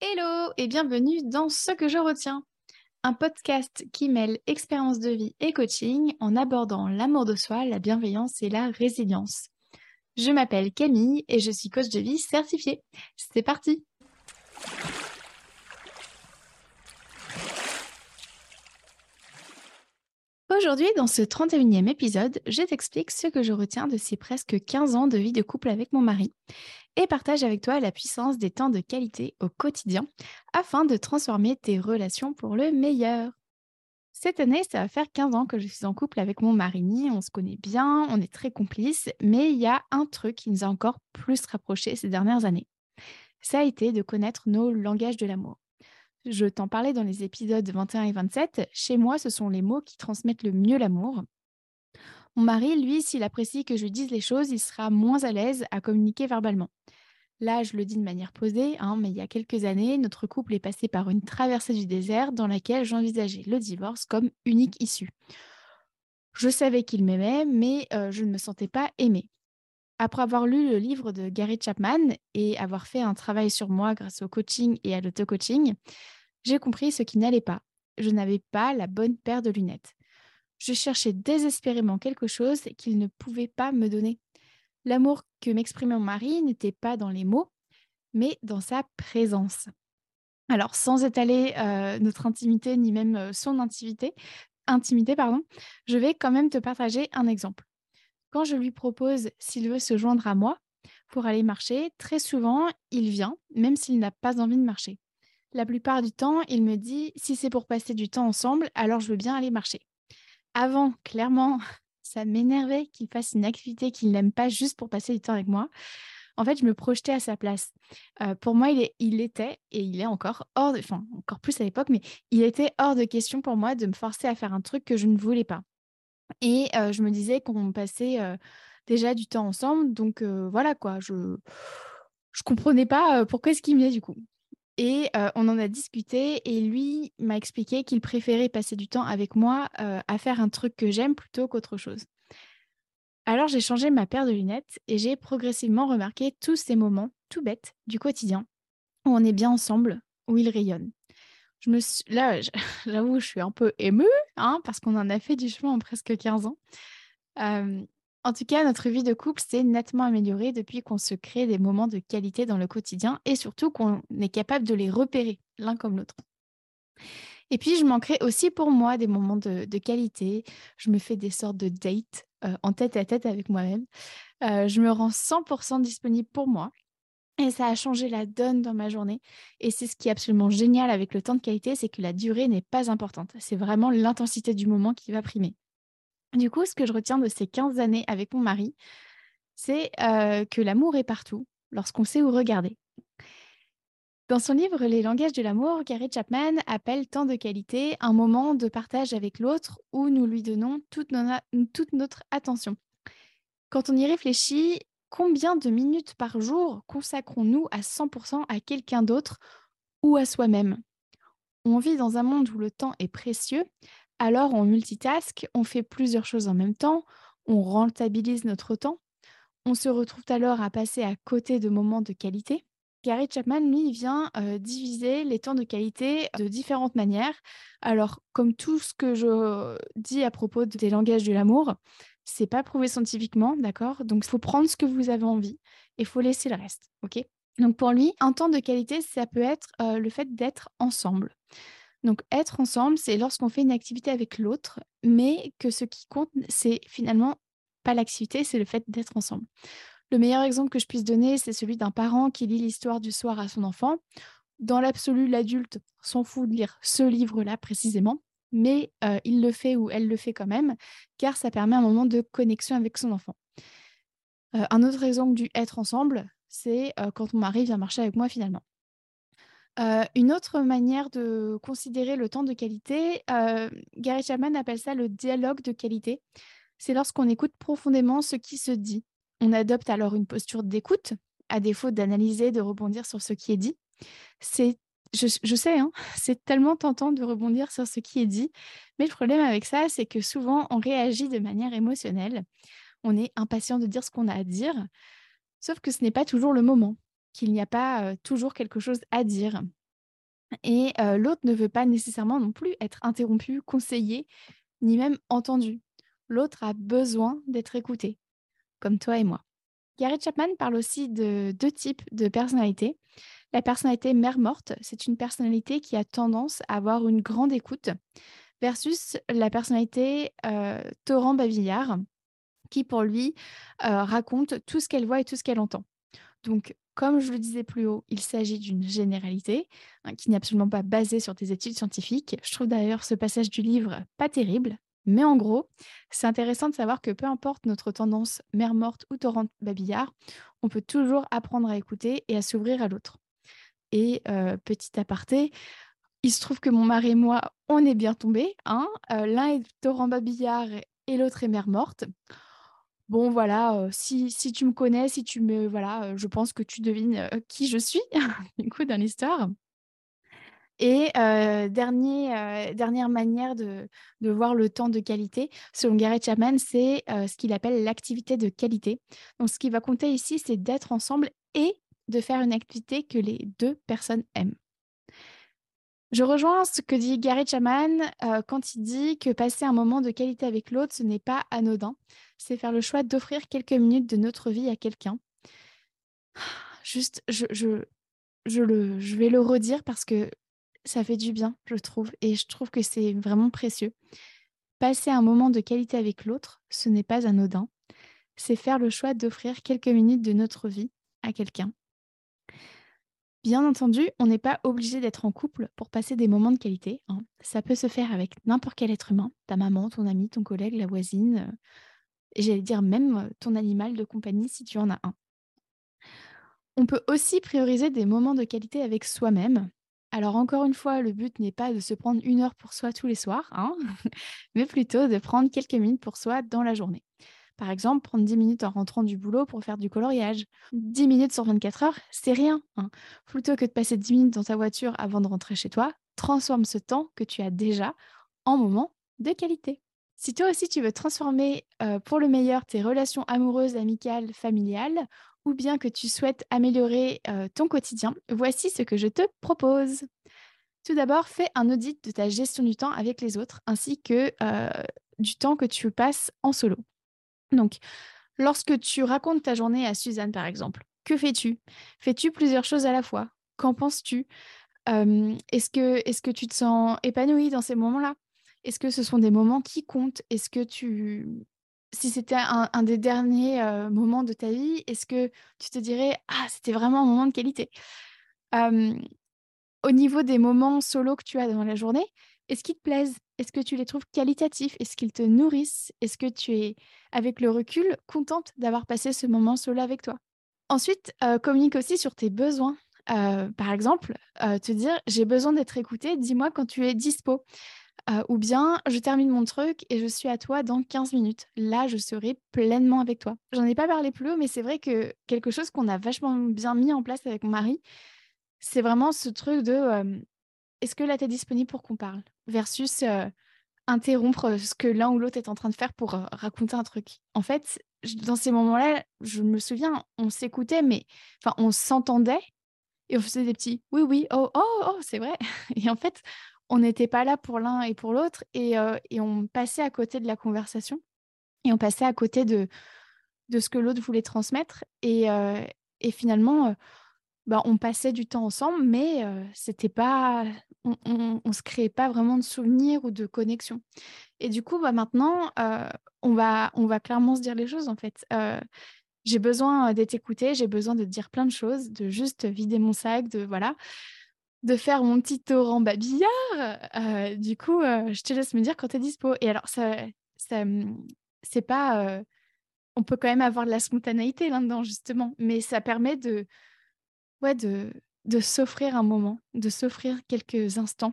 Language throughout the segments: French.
Hello et bienvenue dans Ce que je retiens, un podcast qui mêle expérience de vie et coaching en abordant l'amour de soi, la bienveillance et la résilience. Je m'appelle Camille et je suis coach de vie certifiée. C'est parti Aujourd'hui, dans ce 31e épisode, je t'explique ce que je retiens de ces presque 15 ans de vie de couple avec mon mari et partage avec toi la puissance des temps de qualité au quotidien afin de transformer tes relations pour le meilleur. Cette année, ça va faire 15 ans que je suis en couple avec mon mari. On se connaît bien, on est très complices, mais il y a un truc qui nous a encore plus rapprochés ces dernières années. Ça a été de connaître nos langages de l'amour. Je t'en parlais dans les épisodes 21 et 27. Chez moi, ce sont les mots qui transmettent le mieux l'amour. Mon mari, lui, s'il apprécie que je dise les choses, il sera moins à l'aise à communiquer verbalement. Là, je le dis de manière posée, hein, mais il y a quelques années, notre couple est passé par une traversée du désert dans laquelle j'envisageais le divorce comme unique issue. Je savais qu'il m'aimait, mais euh, je ne me sentais pas aimée. Après avoir lu le livre de Gary Chapman et avoir fait un travail sur moi grâce au coaching et à l'auto-coaching, j'ai compris ce qui n'allait pas. Je n'avais pas la bonne paire de lunettes. Je cherchais désespérément quelque chose qu'il ne pouvait pas me donner. L'amour que m'exprimait mon mari n'était pas dans les mots, mais dans sa présence. Alors, sans étaler euh, notre intimité, ni même euh, son intimité, intimité pardon, je vais quand même te partager un exemple. Quand je lui propose s'il veut se joindre à moi pour aller marcher, très souvent, il vient, même s'il n'a pas envie de marcher. La plupart du temps, il me dit si c'est pour passer du temps ensemble, alors je veux bien aller marcher. Avant, clairement, ça m'énervait qu'il fasse une activité qu'il n'aime pas juste pour passer du temps avec moi. En fait, je me projetais à sa place. Euh, pour moi, il, était, et il est encore hors de, enfin, encore plus à l'époque, mais il était hors de question pour moi de me forcer à faire un truc que je ne voulais pas. Et je me disais qu'on passait déjà du temps ensemble. Donc voilà quoi, je ne comprenais pas pourquoi est-ce qu'il venait du coup. Et on en a discuté et lui m'a expliqué qu'il préférait passer du temps avec moi à faire un truc que j'aime plutôt qu'autre chose. Alors j'ai changé ma paire de lunettes et j'ai progressivement remarqué tous ces moments tout bêtes du quotidien où on est bien ensemble, où il rayonne je me suis... là, j'avoue, je suis un peu émue, hein, parce qu'on en a fait du chemin en presque 15 ans. En tout cas, notre vie de couple s'est nettement améliorée depuis qu'on se crée des moments de qualité dans le quotidien et surtout qu'on est capable de les repérer l'un comme l'autre. Et puis, je manquerai aussi pour moi des moments de, qualité. Je me fais des sortes de dates en tête à tête avec moi-même. je me rends 100% disponible pour moi. Et ça a changé la donne dans ma journée. Et c'est ce qui est absolument génial avec le temps de qualité, c'est que la durée n'est pas importante. C'est vraiment l'intensité du moment qui va primer. Du coup, ce que je retiens de ces 15 années avec mon mari, c'est euh, que l'amour est partout lorsqu'on sait où regarder. Dans son livre Les langages de l'amour, Gary Chapman appelle temps de qualité un moment de partage avec l'autre où nous lui donnons toute, toute notre attention. Quand on y réfléchit, combien de minutes par jour consacrons-nous à 100% à quelqu'un d'autre ou à soi-même? On vit dans un monde où le temps est précieux, alors on multitask, on fait plusieurs choses en même temps, on rentabilise notre temps, on se retrouve alors à passer à côté de moments de qualité. Gary Chapman, lui, vient euh, diviser les temps de qualité de différentes manières. Alors, comme tout ce que je dis à propos des langages de l'amour, c'est pas prouvé scientifiquement, d'accord? Donc, il faut prendre ce que vous avez envie et il faut laisser le reste, ok? Donc, pour lui, un temps de qualité, ça peut être euh, le fait d'être ensemble. Donc, être ensemble, c'est lorsqu'on fait une activité avec l'autre, mais que ce qui compte, c'est finalement pas l'activité, c'est le fait d'être ensemble. Le meilleur exemple que je puisse donner, c'est celui d'un parent qui lit l'histoire du soir à son enfant. Dans l'absolu, l'adulte s'en fout de lire ce livre-là précisément, mais il le fait ou elle le fait quand même, car ça permet un moment de connexion avec son enfant. un autre exemple du être ensemble, c'est quand mon mari vient marcher avec moi finalement. Une autre manière de considérer le temps de qualité, Gary Chapman appelle ça le dialogue de qualité. C'est lorsqu'on écoute profondément ce qui se dit. On adopte alors une posture d'écoute, à défaut d'analyser, de rebondir sur ce qui est dit. C'est je, sais, hein, c'est tellement tentant de rebondir sur ce qui est dit, mais le problème avec ça, c'est que souvent, on réagit de manière émotionnelle. On est impatient de dire ce qu'on a à dire, sauf que ce n'est pas toujours le moment, qu'il n'y a pas toujours quelque chose à dire. Et l'autre ne veut pas nécessairement non plus être interrompu, conseillé, ni même entendu. L'autre a besoin d'être écouté, comme toi et moi. Gary Chapman parle aussi de deux types de personnalités. La personnalité mère morte, c'est une personnalité qui a tendance à avoir une grande écoute, versus la personnalité torrent babillard, qui pour lui raconte tout ce qu'elle voit et tout ce qu'elle entend. Donc, comme je le disais plus haut, il s'agit d'une généralité hein, qui n'est absolument pas basée sur des études scientifiques. Je trouve d'ailleurs ce passage du livre pas terrible, mais en gros, c'est intéressant de savoir que peu importe notre tendance mère morte ou torrent babillard, on peut toujours apprendre à écouter et à s'ouvrir à l'autre. Et petit aparté, il se trouve que mon mari et moi, on est bien tombés. Hein L'un est torrent babillard et l'autre est mère morte. Bon, voilà, si, si, tu me connais, si tu me. Voilà, je pense que tu devines qui je suis, du coup, dans l'histoire. Et dernière manière de, de, voir le temps de qualité, selon Gary Chapman, c'est ce qu'il appelle l'activité de qualité. Donc, ce qui va compter ici, c'est d'être ensemble et de faire une activité que les deux personnes aiment. Je rejoins ce que dit Gary Chapman quand il dit que passer un moment de qualité avec l'autre, ce n'est pas anodin. C'est faire le choix d'offrir quelques minutes de notre vie à quelqu'un. Juste, je, je, je, le, je vais le redire parce que ça fait du bien, je trouve. Et je trouve que c'est vraiment précieux. Passer un moment de qualité avec l'autre, ce n'est pas anodin. C'est faire le choix d'offrir quelques minutes de notre vie à quelqu'un. Bien entendu, on n'est pas obligé d'être en couple pour passer des moments de qualité. Hein. Ça peut se faire avec n'importe quel être humain, ta maman, ton ami, ton collègue, la voisine, euh, j'allais dire même euh, ton animal de compagnie si tu en as un. On peut aussi prioriser des moments de qualité avec soi-même. Alors encore une fois, le but n'est pas de se prendre une heure pour soi tous les soirs, hein, mais plutôt de prendre quelques minutes pour soi dans la journée. Par exemple, prendre 10 minutes en rentrant du boulot pour faire du coloriage. 10 minutes sur 24 heures, c'est rien. Hein. Plutôt que de passer 10 minutes dans ta voiture avant de rentrer chez toi, transforme ce temps que tu as déjà en moment de qualité. Si toi aussi tu veux transformer euh, pour le meilleur tes relations amoureuses, amicales, familiales, ou bien que tu souhaites améliorer euh, ton quotidien, voici ce que je te propose. Tout d'abord, fais un audit de ta gestion du temps avec les autres, ainsi que euh, du temps que tu passes en solo. Donc, lorsque tu racontes ta journée à Suzanne, par exemple, que fais-tu? Fais-tu plusieurs choses à la fois? Qu'en penses-tu? Est-ce que, tu te sens épanouie dans ces moments-là? Est-ce que ce sont des moments qui comptent? Est-ce que tu... Si c'était un, des derniers moments de ta vie, est-ce que tu te dirais Ah, c'était vraiment un moment de qualité? Au niveau des moments solo que tu as dans la journée, est-ce qu'ils te plaisent? Est-ce que tu les trouves qualitatifs? Est-ce qu'ils te nourrissent? Est-ce que tu es, avec le recul, contente d'avoir passé ce moment solo avec toi? Ensuite, euh, communique aussi sur tes besoins. Euh, par exemple, euh, te dire j'ai besoin d'être écoutée, dis-moi quand tu es dispo. ou bien je termine mon truc et je suis à toi dans 15 minutes. Là, je serai pleinement avec toi. J'en ai pas parlé plus haut, mais c'est vrai que quelque chose qu'on a vachement bien mis en place avec mon mari, c'est vraiment ce truc de est-ce que là, tu es disponible pour qu'on parle? Versus interrompre ce que l'un ou l'autre est en train de faire pour raconter un truc. En fait, dans ces moments-là, je me souviens, on s'écoutait, mais enfin, on s'entendait et on faisait des petits oui, oui, oh, oh, oh, c'est vrai. Et en fait, on n'était pas là pour l'un et pour l'autre et, et, on passait à côté de la conversation et on passait à côté de, de ce que l'autre voulait transmettre. Et, et finalement, bah, on passait du temps ensemble, mais c'était pas, on, ne se créait pas vraiment de souvenirs ou de connexion. Et du coup, bah, maintenant, on, va, on va clairement se dire les choses en fait. j'ai besoin d'être écoutée, j'ai besoin de dire plein de choses, de juste vider mon sac, de voilà, de faire mon petit torrent babillard. du coup, je te laisse me dire quand tu es dispo. Et alors, ça, ça c'est pas, on peut quand même avoir de la spontanéité là-dedans justement, mais ça permet de ouais, de, s'offrir un moment, de s'offrir quelques instants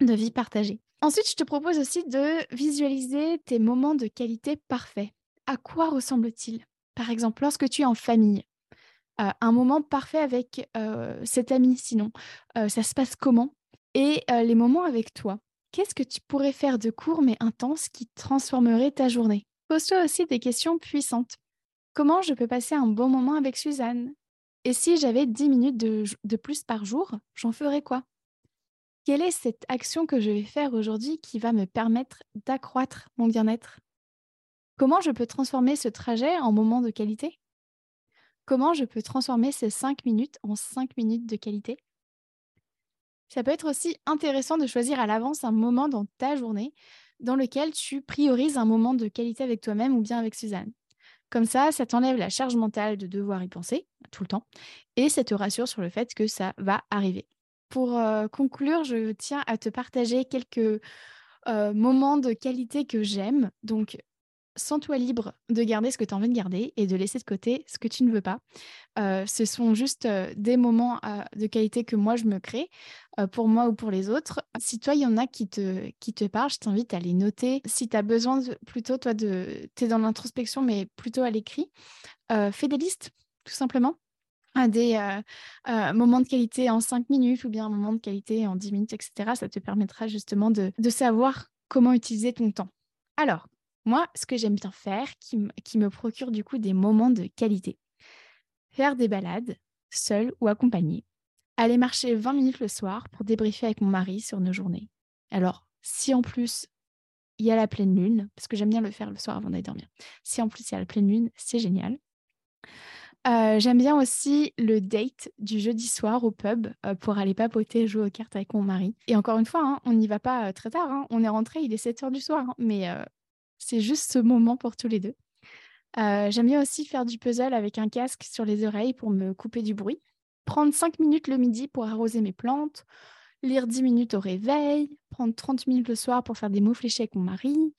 de vie partagée. Ensuite, je te propose aussi de visualiser tes moments de qualité parfaits. À quoi ressemble-t-il Par exemple, lorsque tu es en famille, euh, un moment parfait avec euh, cet ami, sinon, euh, ça se passe comment? Et les moments avec toi, qu'est-ce que tu pourrais faire de court mais intense qui transformerait ta journée? Pose-toi aussi des questions puissantes. Comment je peux passer un bon moment avec Suzanne? Et si j'avais 10 minutes de, plus par jour, j'en ferais quoi? Quelle est cette action que je vais faire aujourd'hui qui va me permettre d'accroître mon bien-être? Comment je peux transformer ce trajet en moment de qualité? Comment je peux transformer ces cinq minutes en cinq minutes de qualité? Ça peut être aussi intéressant de choisir à l'avance un moment dans ta journée dans lequel tu priorises un moment de qualité avec toi-même ou bien avec Suzanne. Comme ça, ça t'enlève la charge mentale de devoir y penser tout le temps et ça te rassure sur le fait que ça va arriver. Pour euh, conclure, je tiens à te partager quelques euh, moments de qualité que j'aime. Donc, sens-toi libre de garder ce que tu as envie de garder et de laisser de côté ce que tu ne veux pas. Euh, ce sont juste euh, des moments euh, de qualité que moi je me crée pour moi ou pour les autres. Si toi, il y en a qui te, qui parlent, je t'invite à les noter. Si tu as besoin plutôt, toi, de. Tu es dans l'introspection, mais plutôt à l'écrit, fais des listes, tout simplement. Des moments de qualité en 5 minutes ou bien un moment de qualité en 10 minutes, etc. Ça te permettra justement de, de savoir comment utiliser ton temps. Alors, moi, ce que j'aime bien faire, qui, me procure du coup des moments de qualité, faire des balades, seul ou accompagné, aller marcher 20 minutes le soir pour débriefer avec mon mari sur nos journées. Alors, si en plus il y a la pleine lune, parce que j'aime bien le faire le soir avant d'aller dormir, si en plus il y a la pleine lune, c'est génial. Euh, j'aime bien aussi le date du jeudi soir au pub euh, pour aller papoter, jouer aux cartes avec mon mari. Et encore une fois, hein, on n'y va pas euh, très tard. Hein. On est rentré, il est 7 h du soir. Hein. mais c'est juste ce moment pour tous les deux. Euh, j'aime bien aussi faire du puzzle avec un casque sur les oreilles pour me couper du bruit. Prendre 5 minutes le midi pour arroser mes plantes. Lire 10 minutes au réveil. Prendre 30 minutes le soir pour faire des mots fléchés avec mon mari.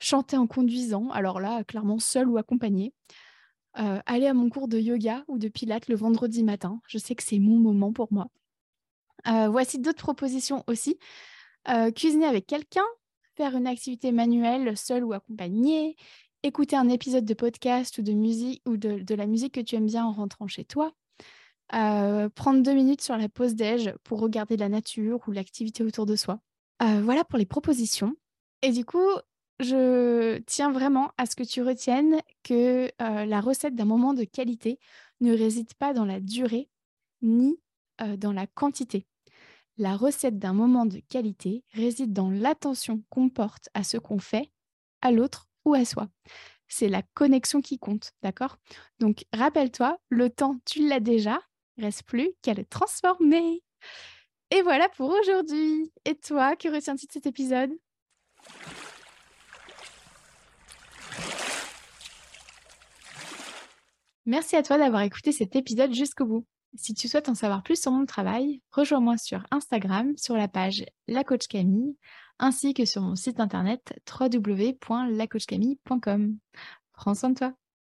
Chanter en conduisant. Alors là, clairement seul ou accompagné. Euh, aller à mon cours de yoga ou de pilates le vendredi matin. Je sais que c'est mon moment pour moi. Euh, voici d'autres propositions aussi. cuisiner avec quelqu'un, faire une activité manuelle seule ou accompagnée, écouter un épisode de podcast ou de musique ou de, la musique que tu aimes bien en rentrant chez toi, euh, prendre deux minutes sur la pause déj pour regarder la nature ou l'activité autour de soi. Euh, voilà pour les propositions. Et du coup, je tiens vraiment à ce que tu retiennes que euh, la recette d'un moment de qualité ne réside pas dans la durée ni dans la quantité. La recette d'un moment de qualité réside dans l'attention qu'on porte à ce qu'on fait, à l'autre ou à soi. C'est la connexion qui compte, d'accord? Donc rappelle-toi, le temps, tu l'as déjà, reste plus qu'à le transformer. Et voilà pour aujourd'hui. Et toi, que retiens-tu de cet épisode? Merci à toi d'avoir écouté cet épisode jusqu'au bout. Si tu souhaites en savoir plus sur mon travail, rejoins-moi sur Instagram sur la page La Camille ainsi que sur mon site internet www.lacoachcamille.com. Prends soin de toi.